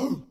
Oh!